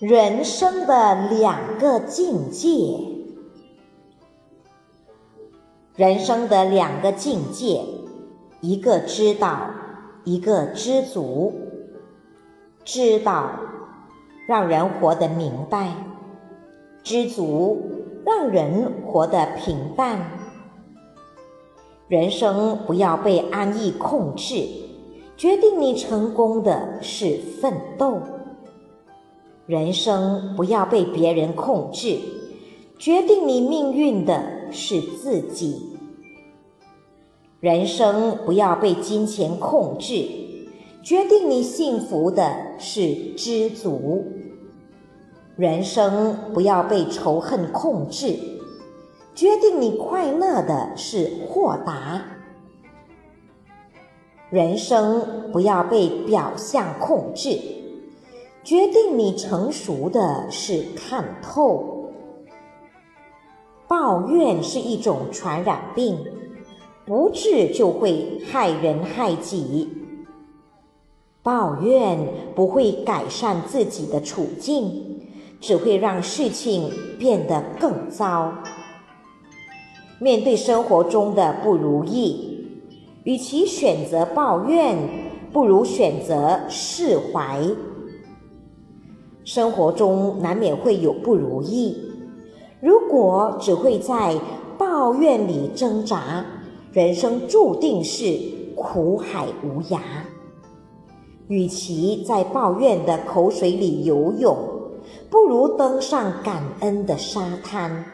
人生的两个境界，人生的两个境界，一个知道，一个知足。知道让人活得明白，知足让人活得平淡。人生不要被安逸控制，决定你成功的是奋斗。人生不要被别人控制，决定你命运的是自己。人生不要被金钱控制，决定你幸福的是知足。人生不要被仇恨控制。决定你快乐的是豁达，人生不要被表象控制；决定你成熟的是看透。抱怨是一种传染病，不治就会害人害己。抱怨不会改善自己的处境，只会让事情变得更糟。面对生活中的不如意，与其选择抱怨，不如选择释怀。生活中难免会有不如意，如果只会在抱怨里挣扎，人生注定是苦海无涯。与其在抱怨的口水里游泳，不如登上感恩的沙滩。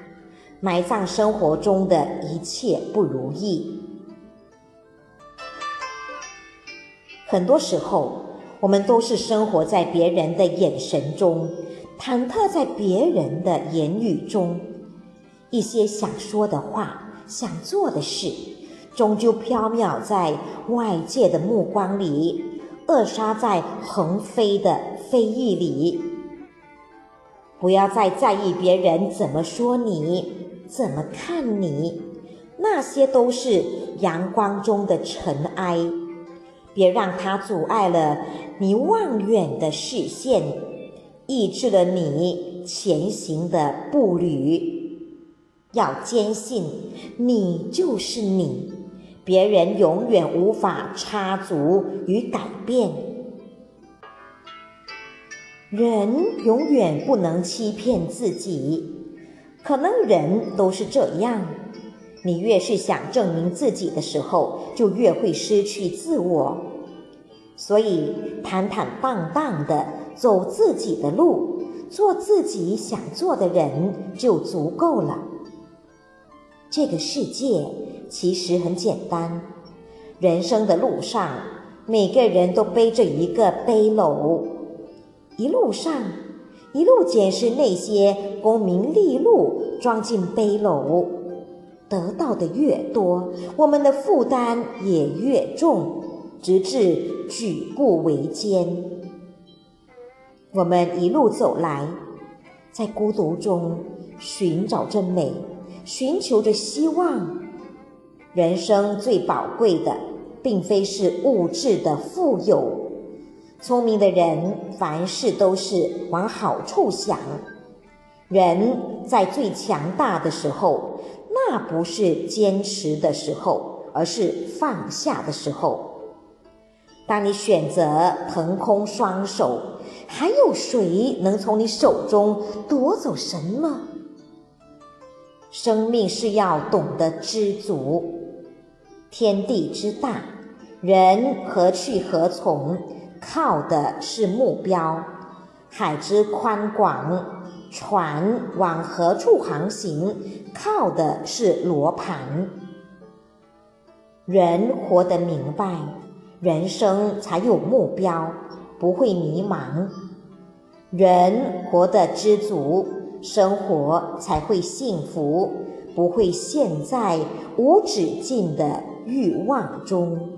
埋葬生活中的一切不如意。很多时候，我们都是生活在别人的眼神中，忐忑在别人的言语中。一些想说的话、想做的事，终究飘渺在外界的目光里，扼杀在横飞的飞翼里。不要再在意别人怎么说你。怎么看你？那些都是阳光中的尘埃，别让它阻碍了你望远的视线，抑制了你前行的步履。要坚信，你就是你，别人永远无法插足与改变。人永远不能欺骗自己。可能人都是这样，你越是想证明自己的时候，就越会失去自我。所以，坦坦荡荡的走自己的路，做自己想做的人就足够了。这个世界其实很简单，人生的路上，每个人都背着一个背篓，一路上。一路捡拾那些功名利禄，装进背篓，得到的越多，我们的负担也越重，直至举步维艰。我们一路走来，在孤独中寻找着美，寻求着希望。人生最宝贵的，并非是物质的富有。聪明的人凡事都是往好处想。人在最强大的时候，那不是坚持的时候，而是放下的时候。当你选择腾空双手，还有谁能从你手中夺走什么？生命是要懂得知足。天地之大，人何去何从？靠的是目标，海之宽广，船往何处航行？靠的是罗盘。人活得明白，人生才有目标，不会迷茫；人活得知足，生活才会幸福，不会陷在无止境的欲望中。